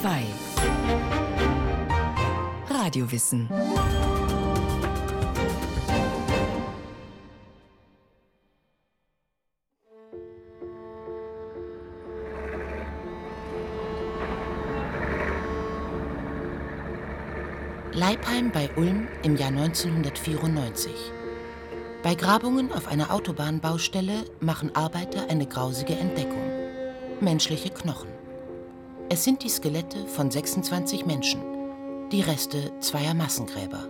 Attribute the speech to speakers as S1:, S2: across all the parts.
S1: 2 Radiowissen
S2: Leipheim bei Ulm im Jahr 1994. Bei Grabungen auf einer Autobahnbaustelle machen Arbeiter eine grausige Entdeckung. Menschliche Knochen. Es sind die Skelette von 26 Menschen, die Reste zweier Massengräber.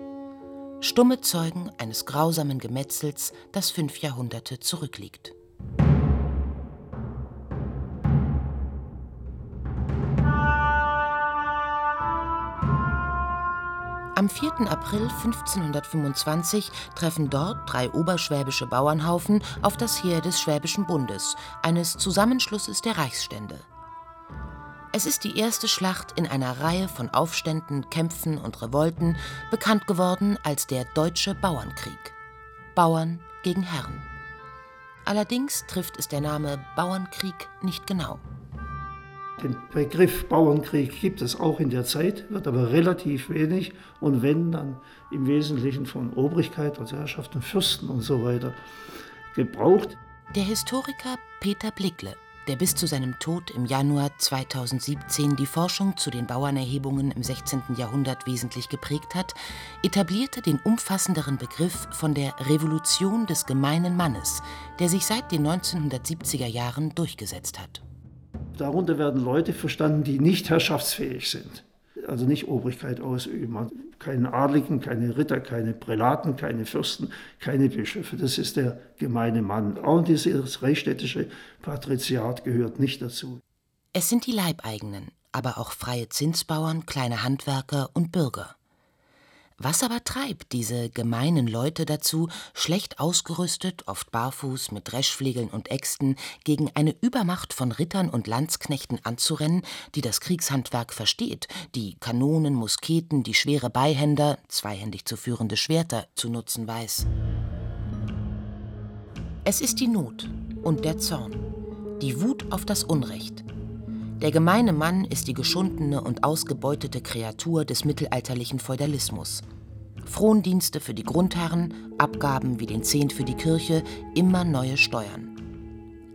S2: Stumme Zeugen eines grausamen Gemetzels, das fünf Jahrhunderte zurückliegt. Am 4. April 1525 treffen dort drei oberschwäbische Bauernhaufen auf das Heer des Schwäbischen Bundes, eines Zusammenschlusses der Reichsstände. Es ist die erste Schlacht in einer Reihe von Aufständen, Kämpfen und Revolten, bekannt geworden als der Deutsche Bauernkrieg. Bauern gegen Herren. Allerdings trifft es der Name Bauernkrieg nicht genau.
S3: Den Begriff Bauernkrieg gibt es auch in der Zeit, wird aber relativ wenig und wenn, dann im Wesentlichen von Obrigkeit, also Herrschaften, Fürsten und so weiter gebraucht.
S2: Der Historiker Peter Blickle, der bis zu seinem Tod im Januar 2017 die Forschung zu den Bauernerhebungen im 16. Jahrhundert wesentlich geprägt hat, etablierte den umfassenderen Begriff von der Revolution des gemeinen Mannes, der sich seit den 1970er Jahren durchgesetzt hat.
S3: Darunter werden Leute verstanden, die nicht herrschaftsfähig sind. Also nicht Obrigkeit ausüben. Keine Adligen, keine Ritter, keine Prälaten, keine Fürsten, keine Bischöfe. Das ist der gemeine Mann. Auch dieses reichsstädtische Patriziat gehört nicht dazu.
S2: Es sind die Leibeigenen, aber auch freie Zinsbauern, kleine Handwerker und Bürger. Was aber treibt diese gemeinen Leute dazu, schlecht ausgerüstet, oft barfuß, mit Dreschflegeln und Äxten, gegen eine Übermacht von Rittern und Landsknechten anzurennen, die das Kriegshandwerk versteht, die Kanonen, Musketen, die schwere Beihänder, zweihändig zu führende Schwerter zu nutzen weiß? Es ist die Not und der Zorn, die Wut auf das Unrecht. Der gemeine Mann ist die geschundene und ausgebeutete Kreatur des mittelalterlichen Feudalismus. Frondienste für die Grundherren, Abgaben wie den Zehnt für die Kirche, immer neue Steuern.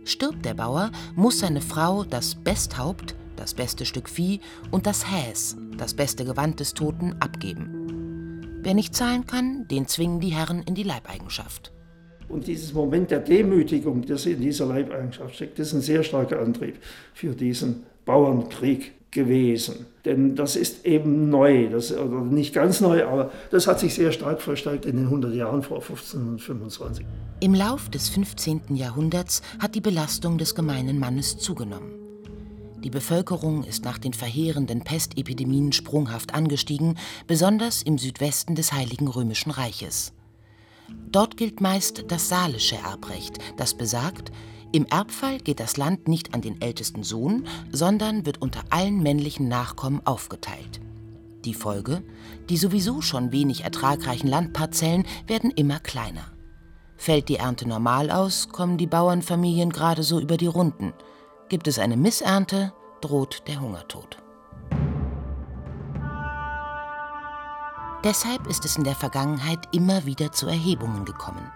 S2: Stirbt der Bauer, muss seine Frau das Besthaupt, das beste Stück Vieh und das Häs, das beste Gewand des Toten, abgeben. Wer nicht zahlen kann, den zwingen die Herren in die Leibeigenschaft.
S3: Und dieses Moment der Demütigung, das in dieser Leibeigenschaft steckt, ist ein sehr starker Antrieb für diesen Bauernkrieg gewesen. Denn das ist eben neu, das, oder nicht ganz neu, aber das hat sich sehr stark verstärkt in den 100 Jahren vor 1525.
S2: Im Lauf des 15. Jahrhunderts hat die Belastung des gemeinen Mannes zugenommen. Die Bevölkerung ist nach den verheerenden Pestepidemien sprunghaft angestiegen, besonders im Südwesten des Heiligen Römischen Reiches. Dort gilt meist das saalische Erbrecht, das besagt, im Erbfall geht das Land nicht an den ältesten Sohn, sondern wird unter allen männlichen Nachkommen aufgeteilt. Die Folge? Die sowieso schon wenig ertragreichen Landparzellen werden immer kleiner. Fällt die Ernte normal aus, kommen die Bauernfamilien gerade so über die Runden. Gibt es eine Missernte, droht der Hungertod. Deshalb ist es in der Vergangenheit immer wieder zu Erhebungen gekommen.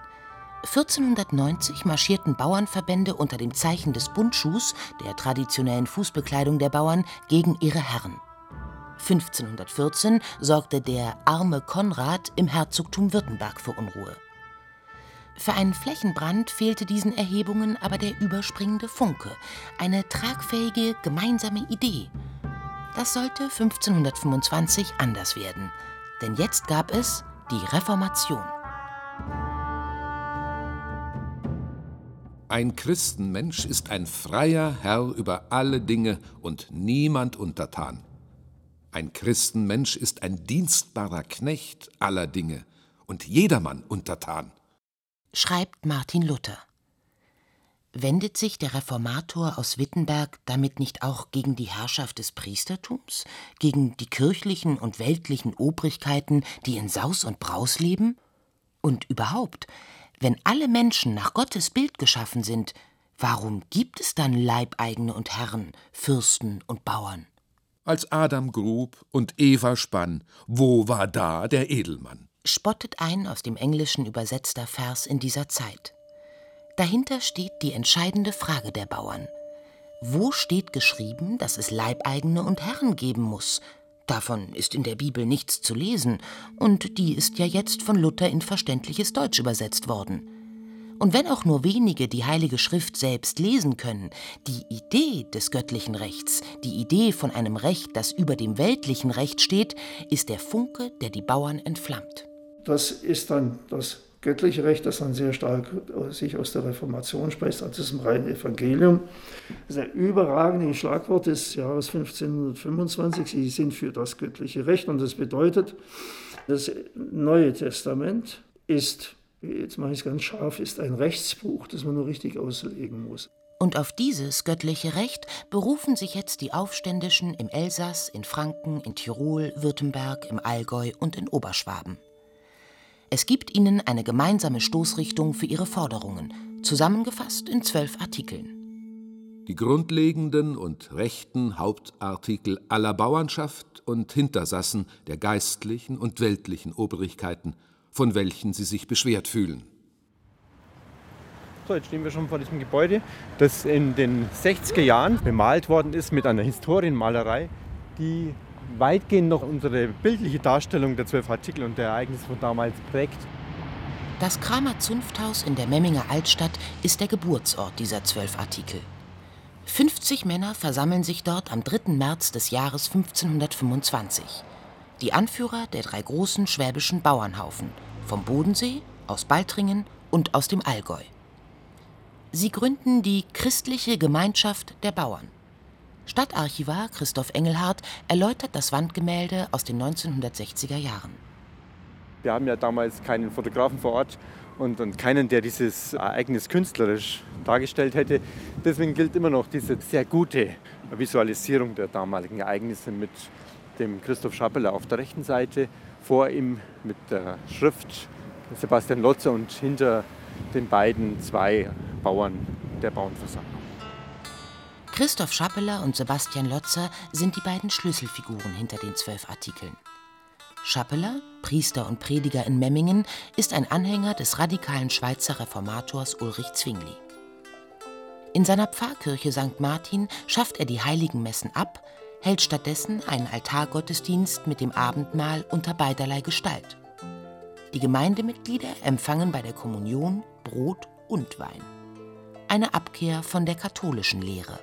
S2: 1490 marschierten Bauernverbände unter dem Zeichen des Bundschuhs, der traditionellen Fußbekleidung der Bauern, gegen ihre Herren. 1514 sorgte der arme Konrad im Herzogtum Württemberg für Unruhe. Für einen Flächenbrand fehlte diesen Erhebungen aber der überspringende Funke, eine tragfähige gemeinsame Idee. Das sollte 1525 anders werden, denn jetzt gab es die Reformation.
S4: Ein Christenmensch ist ein freier Herr über alle Dinge und niemand untertan. Ein Christenmensch ist ein dienstbarer Knecht aller Dinge und jedermann untertan.
S2: Schreibt Martin Luther. Wendet sich der Reformator aus Wittenberg damit nicht auch gegen die Herrschaft des Priestertums, gegen die kirchlichen und weltlichen Obrigkeiten, die in Saus und Braus leben? Und überhaupt, wenn alle Menschen nach Gottes Bild geschaffen sind, warum gibt es dann Leibeigene und Herren, Fürsten und Bauern?
S4: Als Adam grub und Eva spann, wo war da der Edelmann?
S2: Spottet ein aus dem Englischen übersetzter Vers in dieser Zeit. Dahinter steht die entscheidende Frage der Bauern. Wo steht geschrieben, dass es Leibeigene und Herren geben muss? Davon ist in der Bibel nichts zu lesen, und die ist ja jetzt von Luther in verständliches Deutsch übersetzt worden. Und wenn auch nur wenige die Heilige Schrift selbst lesen können, die Idee des göttlichen Rechts, die Idee von einem Recht, das über dem weltlichen Recht steht, ist der Funke, der die Bauern entflammt.
S3: Das ist dann das göttliche Recht, das dann sehr stark sich aus der Reformation spricht, also das reinen Evangelium. Das ist ein überragendes Schlagwort des Jahres 1525. Sie sind für das göttliche Recht und das bedeutet, das Neue Testament ist jetzt mache ich es ganz scharf, ist ein Rechtsbuch, das man nur richtig auslegen muss.
S2: Und auf dieses göttliche Recht berufen sich jetzt die Aufständischen im Elsass, in Franken, in Tirol, Württemberg, im Allgäu und in Oberschwaben. Es gibt ihnen eine gemeinsame Stoßrichtung für ihre Forderungen, zusammengefasst in zwölf Artikeln.
S4: Die grundlegenden und rechten Hauptartikel aller Bauernschaft und Hintersassen der geistlichen und weltlichen Obrigkeiten – von welchen sie sich beschwert fühlen.
S1: So, jetzt stehen wir schon vor diesem Gebäude, das in den 60er Jahren bemalt worden ist mit einer Historienmalerei, die weitgehend noch unsere bildliche Darstellung der zwölf Artikel und der Ereignisse von damals prägt.
S2: Das Kramer Zunfthaus in der Memminger Altstadt ist der Geburtsort dieser zwölf Artikel. 50 Männer versammeln sich dort am 3. März des Jahres 1525. Die Anführer der drei großen schwäbischen Bauernhaufen – vom Bodensee, aus Baltringen und aus dem Allgäu. Sie gründen die Christliche Gemeinschaft der Bauern. Stadtarchivar Christoph Engelhardt erläutert das Wandgemälde aus den 1960er Jahren.
S1: Wir haben ja damals keinen Fotografen vor Ort und, und keinen, der dieses Ereignis künstlerisch dargestellt hätte. Deswegen gilt immer noch diese sehr gute Visualisierung der damaligen Ereignisse mit dem Christoph Schappeler auf der rechten Seite vor ihm mit der Schrift Sebastian Lotzer und hinter den beiden zwei Bauern der Bauernversammlung.
S2: Christoph Schappeler und Sebastian Lotzer sind die beiden Schlüsselfiguren hinter den zwölf Artikeln. Schappeler, Priester und Prediger in Memmingen, ist ein Anhänger des radikalen Schweizer Reformators Ulrich Zwingli. In seiner Pfarrkirche St. Martin schafft er die heiligen Messen ab, hält stattdessen einen Altargottesdienst mit dem Abendmahl unter beiderlei Gestalt. Die Gemeindemitglieder empfangen bei der Kommunion Brot und Wein. Eine Abkehr von der katholischen Lehre.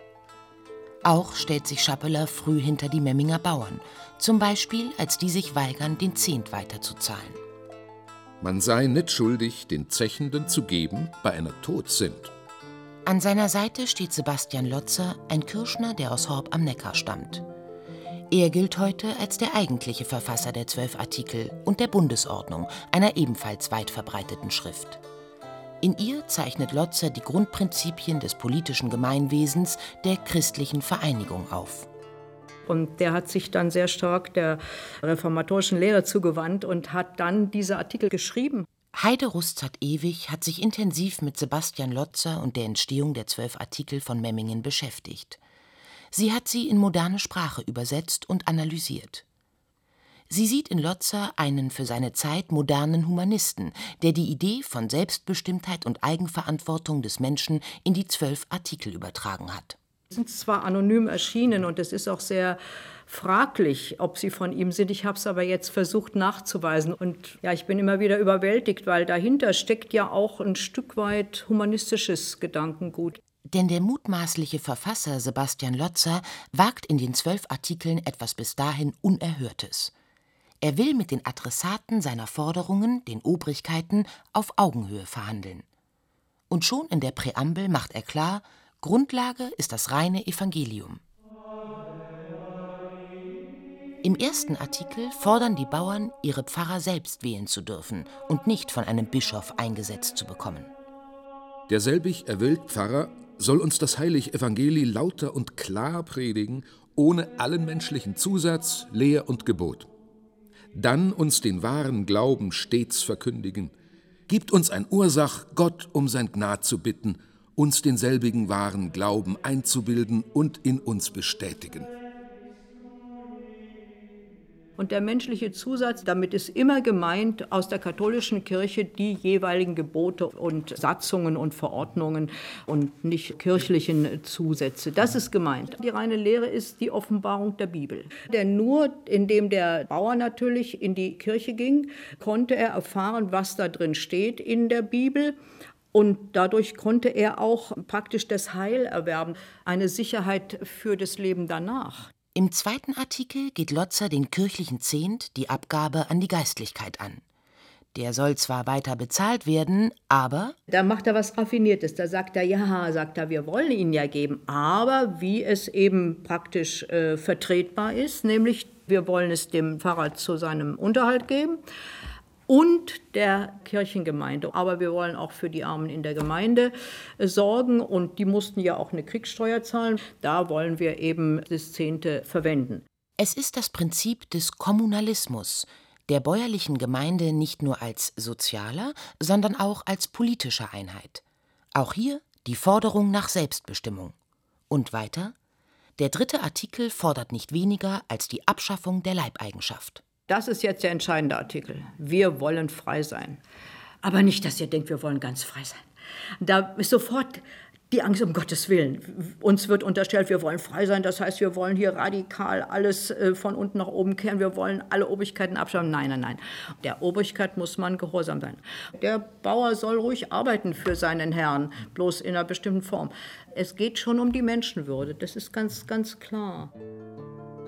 S2: Auch stellt sich Schappeler früh hinter die Memminger Bauern, zum Beispiel als die sich weigern, den Zehnt weiterzuzahlen.
S4: Man sei nicht schuldig, den Zechenden zu geben, bei einer Tod sind.
S2: An seiner Seite steht Sebastian Lotzer, ein Kirschner, der aus Horb am Neckar stammt. Er gilt heute als der eigentliche Verfasser der zwölf Artikel und der Bundesordnung, einer ebenfalls weit verbreiteten Schrift. In ihr zeichnet Lotzer die Grundprinzipien des politischen Gemeinwesens der christlichen Vereinigung auf.
S5: Und der hat sich dann sehr stark der reformatorischen Lehre zugewandt und hat dann diese Artikel geschrieben.
S2: Heide Rustert-Ewig hat sich intensiv mit Sebastian Lotzer und der Entstehung der zwölf Artikel von Memmingen beschäftigt. Sie hat sie in moderne Sprache übersetzt und analysiert. Sie sieht in Lotzer einen für seine Zeit modernen Humanisten, der die Idee von Selbstbestimmtheit und Eigenverantwortung des Menschen in die zwölf Artikel übertragen hat.
S5: Sie sind zwar anonym erschienen und es ist auch sehr fraglich, ob sie von ihm sind. Ich habe es aber jetzt versucht nachzuweisen. Und ja, ich bin immer wieder überwältigt, weil dahinter steckt ja auch ein Stück weit humanistisches Gedankengut.
S2: Denn der mutmaßliche Verfasser Sebastian Lotzer wagt in den zwölf Artikeln etwas bis dahin Unerhörtes. Er will mit den Adressaten seiner Forderungen, den Obrigkeiten, auf Augenhöhe verhandeln. Und schon in der Präambel macht er klar, Grundlage ist das reine Evangelium. Im ersten Artikel fordern die Bauern, ihre Pfarrer selbst wählen zu dürfen und nicht von einem Bischof eingesetzt zu bekommen.
S4: Derselbig erwählt Pfarrer soll uns das heilige Evangeli lauter und klar predigen, ohne allen menschlichen Zusatz, Lehr und Gebot. Dann uns den wahren Glauben stets verkündigen. Gibt uns ein Ursach, Gott um sein Gnad zu bitten, uns denselbigen wahren Glauben einzubilden und in uns bestätigen.
S5: Und der menschliche Zusatz, damit ist immer gemeint aus der katholischen Kirche die jeweiligen Gebote und Satzungen und Verordnungen und nicht kirchlichen Zusätze. Das ist gemeint. Die reine Lehre ist die Offenbarung der Bibel. Denn nur indem der Bauer natürlich in die Kirche ging, konnte er erfahren, was da drin steht in der Bibel. Und dadurch konnte er auch praktisch das Heil erwerben, eine Sicherheit für das Leben danach.
S2: Im zweiten Artikel geht Lotzer den kirchlichen Zehnt, die Abgabe an die Geistlichkeit an. Der soll zwar weiter bezahlt werden, aber.
S5: Da macht er was Raffiniertes. Da sagt er, ja, sagt er, wir wollen ihn ja geben, aber wie es eben praktisch äh, vertretbar ist, nämlich wir wollen es dem Pfarrer zu seinem Unterhalt geben und der Kirchengemeinde. Aber wir wollen auch für die Armen in der Gemeinde äh, sorgen und die mussten ja auch eine Kriegssteuer zahlen. Da wollen wir eben das Zehnte verwenden.
S2: Es ist das Prinzip des Kommunalismus, der bäuerlichen Gemeinde nicht nur als sozialer, sondern auch als politischer Einheit. Auch hier die Forderung nach Selbstbestimmung. Und weiter? Der dritte Artikel fordert nicht weniger als die Abschaffung der Leibeigenschaft.
S5: Das ist jetzt der entscheidende Artikel. Wir wollen frei sein. Aber nicht, dass ihr denkt, wir wollen ganz frei sein. Da ist sofort die Angst um Gottes Willen. Uns wird unterstellt, wir wollen frei sein. Das heißt, wir wollen hier radikal alles äh, von unten nach oben kehren. Wir wollen alle Obrigkeiten abschaffen. Nein, nein, nein. Der Obrigkeit muss man gehorsam sein. Der Bauer soll ruhig arbeiten für seinen Herrn, bloß in einer bestimmten Form. Es geht schon um die Menschenwürde. Das ist ganz, ganz klar.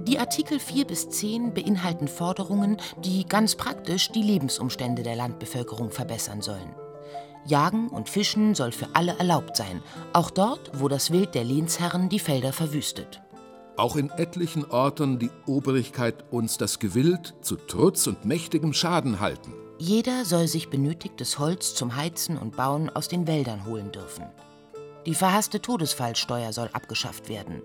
S2: Die Artikel 4 bis 10 beinhalten Forderungen, die ganz praktisch die Lebensumstände der Landbevölkerung verbessern sollen. Jagen und Fischen soll für alle erlaubt sein, auch dort, wo das Wild der Lehnsherren die Felder verwüstet.
S4: Auch in etlichen Orten die Obrigkeit uns das Gewild zu Trutz und mächtigem Schaden halten.
S2: Jeder soll sich benötigtes Holz zum Heizen und Bauen aus den Wäldern holen dürfen. Die verhasste Todesfallsteuer soll abgeschafft werden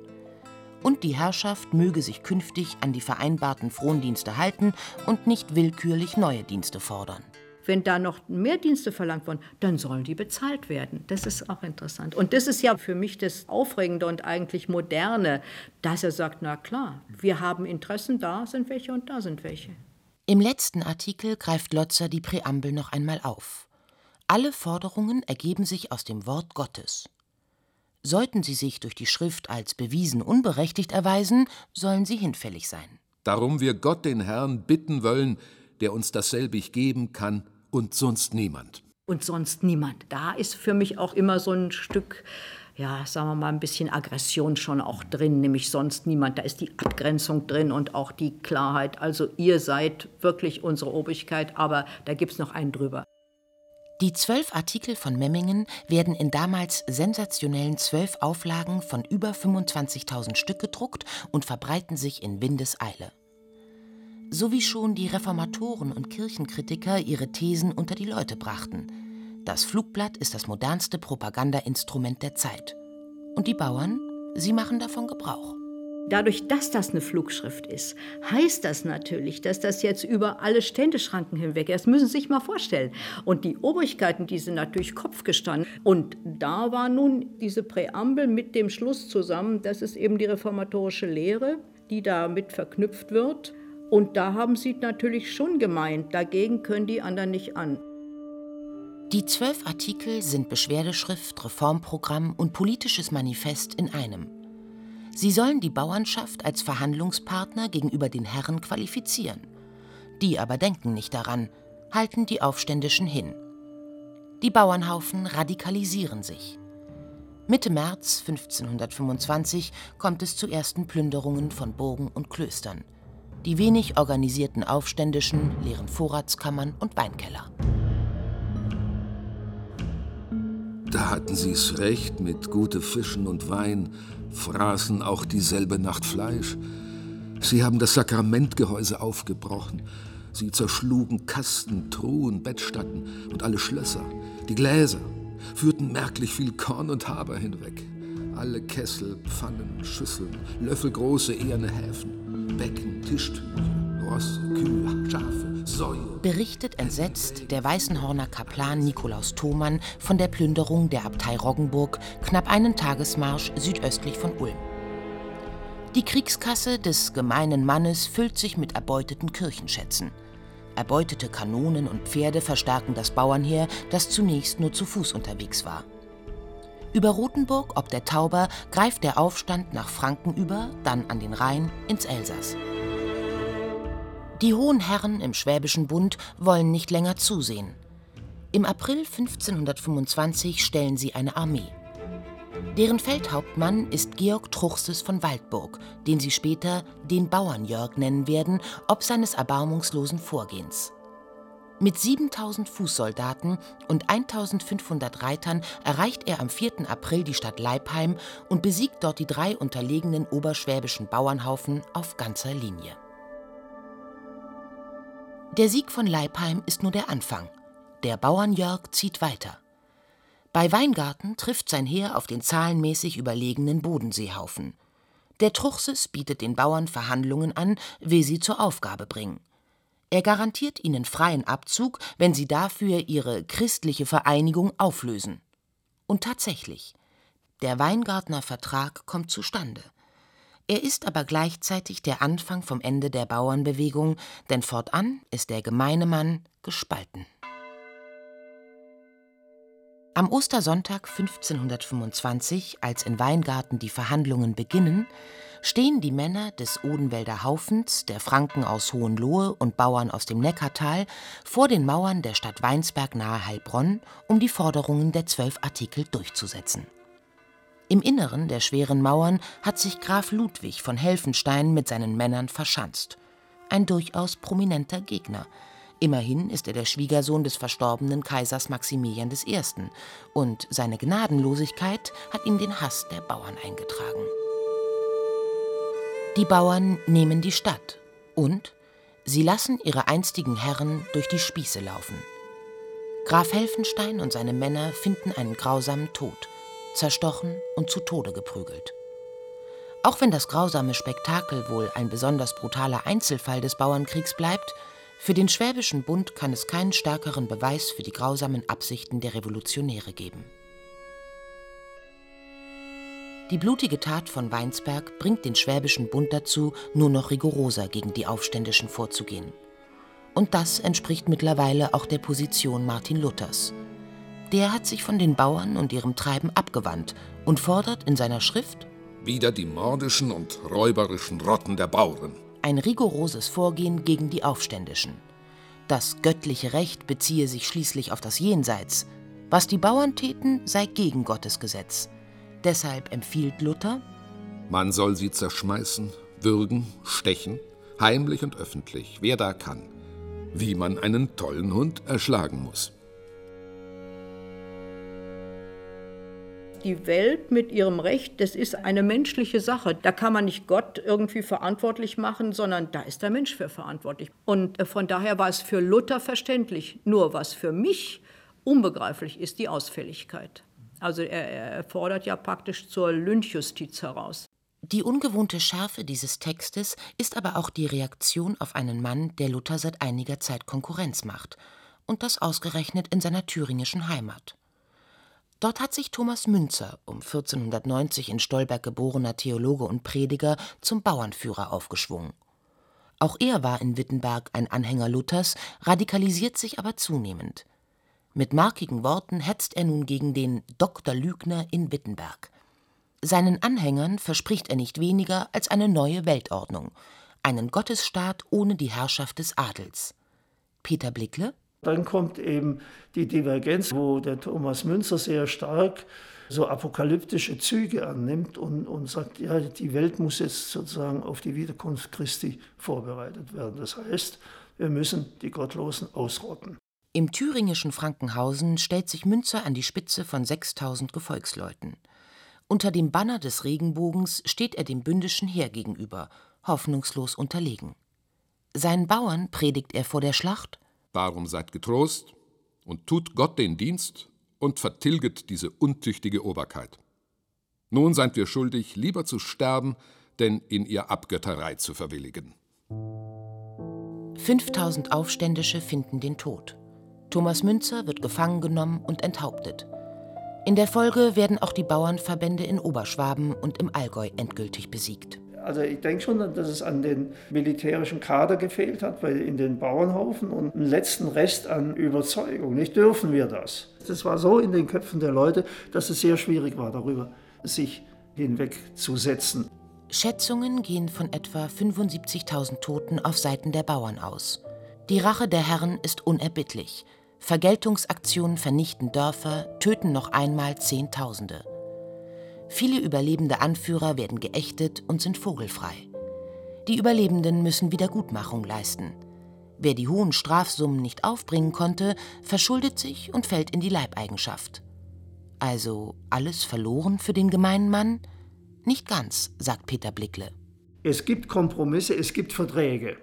S2: und die Herrschaft möge sich künftig an die vereinbarten Frondienste halten und nicht willkürlich neue Dienste fordern.
S5: Wenn da noch mehr Dienste verlangt werden, dann sollen die bezahlt werden. Das ist auch interessant. Und das ist ja für mich das Aufregende und eigentlich Moderne, dass er sagt, na klar, wir haben Interessen, da sind welche und da sind welche.
S2: Im letzten Artikel greift Lotzer die Präambel noch einmal auf. Alle Forderungen ergeben sich aus dem Wort Gottes. Sollten sie sich durch die Schrift als bewiesen unberechtigt erweisen, sollen sie hinfällig sein.
S4: Darum wir Gott den Herrn bitten wollen, der uns dasselbig geben kann und sonst niemand.
S5: Und sonst niemand. Da ist für mich auch immer so ein Stück, ja, sagen wir mal, ein bisschen Aggression schon auch drin, nämlich sonst niemand. Da ist die Abgrenzung drin und auch die Klarheit. Also ihr seid wirklich unsere Obrigkeit, aber da gibt es noch einen drüber.
S2: Die zwölf Artikel von Memmingen werden in damals sensationellen zwölf Auflagen von über 25.000 Stück gedruckt und verbreiten sich in Windeseile. So wie schon die Reformatoren und Kirchenkritiker ihre Thesen unter die Leute brachten. Das Flugblatt ist das modernste Propagandainstrument der Zeit. Und die Bauern, sie machen davon Gebrauch.
S5: Dadurch, dass das eine Flugschrift ist, heißt das natürlich, dass das jetzt über alle Ständeschranken hinweg ist. Das müssen Sie sich mal vorstellen. Und die Obrigkeiten, die sind natürlich Kopf gestanden. Und da war nun diese Präambel mit dem Schluss zusammen, das ist eben die reformatorische Lehre, die damit verknüpft wird. Und da haben Sie natürlich schon gemeint, dagegen können die anderen nicht an.
S2: Die zwölf Artikel sind Beschwerdeschrift, Reformprogramm und politisches Manifest in einem. Sie sollen die Bauernschaft als Verhandlungspartner gegenüber den Herren qualifizieren. Die aber denken nicht daran, halten die Aufständischen hin. Die Bauernhaufen radikalisieren sich. Mitte März 1525 kommt es zu ersten Plünderungen von Burgen und Klöstern. Die wenig organisierten Aufständischen leeren Vorratskammern und Weinkeller.
S4: Da hatten sie's recht mit gute Fischen und Wein, fraßen auch dieselbe Nacht Fleisch. Sie haben das Sakramentgehäuse aufgebrochen. Sie zerschlugen Kasten, Truhen, Bettstatten und alle Schlösser. Die Gläser führten merklich viel Korn und Haber hinweg. Alle Kessel, Pfannen, Schüsseln, löffelgroße eherne Häfen, Becken, Tischtücher,
S2: Berichtet entsetzt der Weißenhorner Kaplan Nikolaus Thomann von der Plünderung der Abtei Roggenburg knapp einen Tagesmarsch südöstlich von Ulm. Die Kriegskasse des gemeinen Mannes füllt sich mit erbeuteten Kirchenschätzen. Erbeutete Kanonen und Pferde verstärken das Bauernheer, das zunächst nur zu Fuß unterwegs war. Über Rothenburg ob der Tauber greift der Aufstand nach Franken über, dann an den Rhein ins Elsass. Die hohen Herren im Schwäbischen Bund wollen nicht länger zusehen. Im April 1525 stellen sie eine Armee. Deren Feldhauptmann ist Georg Truchsess von Waldburg, den sie später den Bauernjörg nennen werden, ob seines erbarmungslosen Vorgehens. Mit 7000 Fußsoldaten und 1500 Reitern erreicht er am 4. April die Stadt Leipheim und besiegt dort die drei unterlegenen oberschwäbischen Bauernhaufen auf ganzer Linie. Der Sieg von Leipheim ist nur der Anfang. Der Bauernjörg zieht weiter. Bei Weingarten trifft sein Heer auf den zahlenmäßig überlegenen Bodenseehaufen. Der Truchsess bietet den Bauern Verhandlungen an, wie sie zur Aufgabe bringen. Er garantiert ihnen freien Abzug, wenn sie dafür ihre christliche Vereinigung auflösen. Und tatsächlich, der Weingartner Vertrag kommt zustande. Er ist aber gleichzeitig der Anfang vom Ende der Bauernbewegung, denn fortan ist der gemeine Mann gespalten. Am Ostersonntag 1525, als in Weingarten die Verhandlungen beginnen, stehen die Männer des Odenwälder Haufens, der Franken aus Hohenlohe und Bauern aus dem Neckartal vor den Mauern der Stadt Weinsberg nahe Heilbronn, um die Forderungen der zwölf Artikel durchzusetzen. Im Inneren der schweren Mauern hat sich Graf Ludwig von Helfenstein mit seinen Männern verschanzt. Ein durchaus prominenter Gegner – Immerhin ist er der Schwiegersohn des verstorbenen Kaisers Maximilian I. und seine Gnadenlosigkeit hat ihm den Hass der Bauern eingetragen. Die Bauern nehmen die Stadt und sie lassen ihre einstigen Herren durch die Spieße laufen. Graf Helfenstein und seine Männer finden einen grausamen Tod, zerstochen und zu Tode geprügelt. Auch wenn das grausame Spektakel wohl ein besonders brutaler Einzelfall des Bauernkriegs bleibt, für den Schwäbischen Bund kann es keinen stärkeren Beweis für die grausamen Absichten der Revolutionäre geben. Die blutige Tat von Weinsberg bringt den Schwäbischen Bund dazu, nur noch rigoroser gegen die Aufständischen vorzugehen. Und das entspricht mittlerweile auch der Position Martin Luthers. Der hat sich von den Bauern und ihrem Treiben abgewandt und fordert in seiner Schrift
S4: Wieder die mordischen und räuberischen Rotten der Bauern
S2: ein rigoroses Vorgehen gegen die Aufständischen. Das göttliche Recht beziehe sich schließlich auf das Jenseits. Was die Bauern täten, sei gegen Gottes Gesetz. Deshalb empfiehlt Luther:
S4: Man soll sie zerschmeißen, würgen, stechen, heimlich und öffentlich, wer da kann, wie man einen tollen Hund erschlagen muss.
S5: Die Welt mit ihrem Recht, das ist eine menschliche Sache. Da kann man nicht Gott irgendwie verantwortlich machen, sondern da ist der Mensch für verantwortlich. Und äh, von daher war es für Luther verständlich. Nur was für mich unbegreiflich ist, die Ausfälligkeit. Also er, er fordert ja praktisch zur Lynchjustiz heraus.
S2: Die ungewohnte Schärfe dieses Textes ist aber auch die Reaktion auf einen Mann, der Luther seit einiger Zeit Konkurrenz macht. Und das ausgerechnet in seiner thüringischen Heimat. Dort hat sich Thomas Münzer, um 1490 in Stolberg geborener Theologe und Prediger, zum Bauernführer aufgeschwungen. Auch er war in Wittenberg ein Anhänger Luthers, radikalisiert sich aber zunehmend. Mit markigen Worten hetzt er nun gegen den Doktor Lügner in Wittenberg. Seinen Anhängern verspricht er nicht weniger als eine neue Weltordnung, einen Gottesstaat ohne die Herrschaft des Adels. Peter Blickle
S3: dann kommt eben die Divergenz, wo der Thomas Münzer sehr stark so apokalyptische Züge annimmt und, und sagt, ja, die Welt muss jetzt sozusagen auf die Wiederkunft Christi vorbereitet werden. Das heißt, wir müssen die Gottlosen ausrotten.
S2: Im thüringischen Frankenhausen stellt sich Münzer an die Spitze von 6000 Gefolgsleuten. Unter dem Banner des Regenbogens steht er dem bündischen Heer gegenüber, hoffnungslos unterlegen. Seinen Bauern predigt er vor der Schlacht
S4: Darum seid getrost und tut Gott den Dienst und vertilget diese untüchtige Oberkeit. Nun seid wir schuldig, lieber zu sterben, denn in ihr Abgötterei zu verwilligen.
S2: 5000 Aufständische finden den Tod. Thomas Münzer wird gefangen genommen und enthauptet. In der Folge werden auch die Bauernverbände in Oberschwaben und im Allgäu endgültig besiegt.
S3: Also ich denke schon, dass es an den militärischen Kader gefehlt hat, weil in den Bauernhaufen und einen letzten Rest an Überzeugung. Nicht dürfen wir das. Das war so in den Köpfen der Leute, dass es sehr schwierig war, darüber sich hinwegzusetzen.
S2: Schätzungen gehen von etwa 75.000 Toten auf Seiten der Bauern aus. Die Rache der Herren ist unerbittlich. Vergeltungsaktionen vernichten Dörfer, töten noch einmal Zehntausende. Viele überlebende Anführer werden geächtet und sind vogelfrei. Die Überlebenden müssen Wiedergutmachung leisten. Wer die hohen Strafsummen nicht aufbringen konnte, verschuldet sich und fällt in die Leibeigenschaft. Also alles verloren für den gemeinen Mann? Nicht ganz, sagt Peter Blickle.
S3: Es gibt Kompromisse, es gibt Verträge.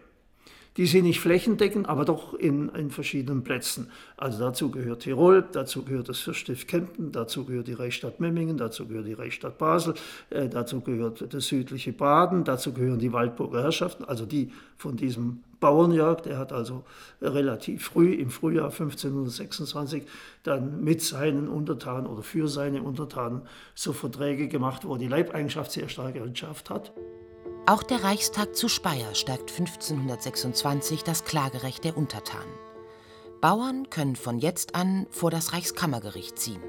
S3: Die sind nicht flächendeckend, aber doch in, in verschiedenen Plätzen. Also dazu gehört Tirol, dazu gehört das Fürststift Kempten, dazu gehört die Reichsstadt Memmingen, dazu gehört die Reichsstadt Basel, äh, dazu gehört das südliche Baden, dazu gehören die Waldburger Herrschaften, also die von diesem Bauernjörg, der hat also relativ früh im Frühjahr 1526 dann mit seinen Untertanen oder für seine Untertanen so Verträge gemacht, wo er die Leibeigenschaft sehr stark entschärft hat.
S2: Auch der Reichstag zu Speyer stärkt 1526 das Klagerecht der Untertanen. Bauern können von jetzt an vor das Reichskammergericht ziehen.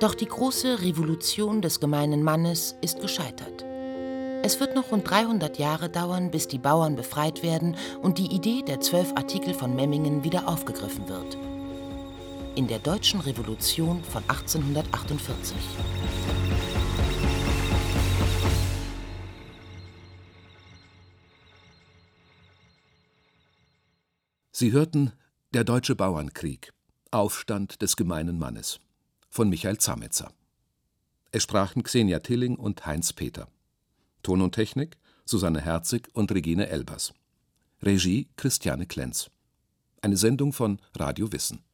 S2: Doch die große Revolution des gemeinen Mannes ist gescheitert. Es wird noch rund 300 Jahre dauern, bis die Bauern befreit werden und die Idee der zwölf Artikel von Memmingen wieder aufgegriffen wird. In der Deutschen Revolution von 1848.
S4: Sie hörten Der Deutsche Bauernkrieg Aufstand des gemeinen Mannes von Michael Zametzer. Es sprachen Xenia Tilling und Heinz Peter. Ton und Technik Susanne Herzig und Regine Elbers. Regie Christiane Klenz. Eine Sendung von Radio Wissen